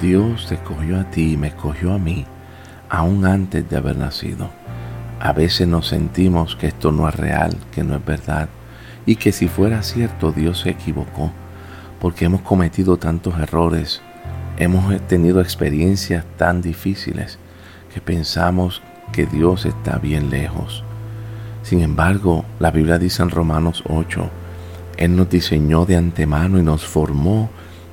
Dios te escogió a ti y me escogió a mí aún antes de haber nacido. A veces nos sentimos que esto no es real, que no es verdad, y que si fuera cierto Dios se equivocó, porque hemos cometido tantos errores, hemos tenido experiencias tan difíciles, que pensamos que Dios está bien lejos. Sin embargo, la Biblia dice en Romanos 8, Él nos diseñó de antemano y nos formó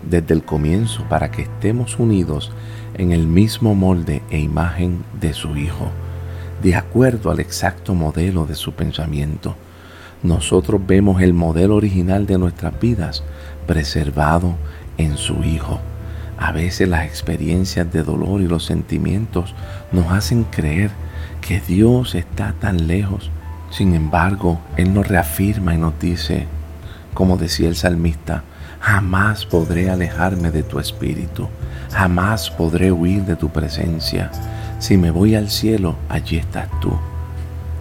desde el comienzo para que estemos unidos en el mismo molde e imagen de su Hijo, de acuerdo al exacto modelo de su pensamiento. Nosotros vemos el modelo original de nuestras vidas preservado en su Hijo. A veces las experiencias de dolor y los sentimientos nos hacen creer que Dios está tan lejos. Sin embargo, Él nos reafirma y nos dice, como decía el salmista, Jamás podré alejarme de tu espíritu, jamás podré huir de tu presencia. Si me voy al cielo, allí estás tú.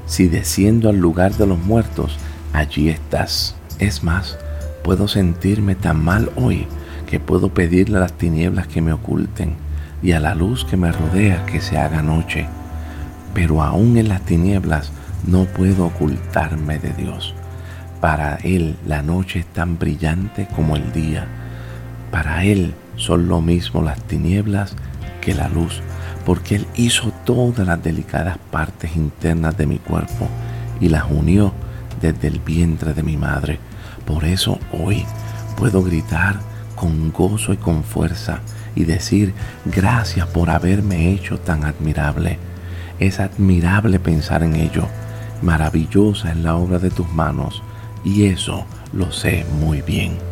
Si desciendo al lugar de los muertos, allí estás. Es más, puedo sentirme tan mal hoy que puedo pedirle a las tinieblas que me oculten y a la luz que me rodea que se haga noche. Pero aún en las tinieblas no puedo ocultarme de Dios. Para Él la noche es tan brillante como el día. Para Él son lo mismo las tinieblas que la luz, porque Él hizo todas las delicadas partes internas de mi cuerpo y las unió desde el vientre de mi madre. Por eso hoy puedo gritar con gozo y con fuerza y decir gracias por haberme hecho tan admirable. Es admirable pensar en ello. Maravillosa es la obra de tus manos y eso lo sé muy bien.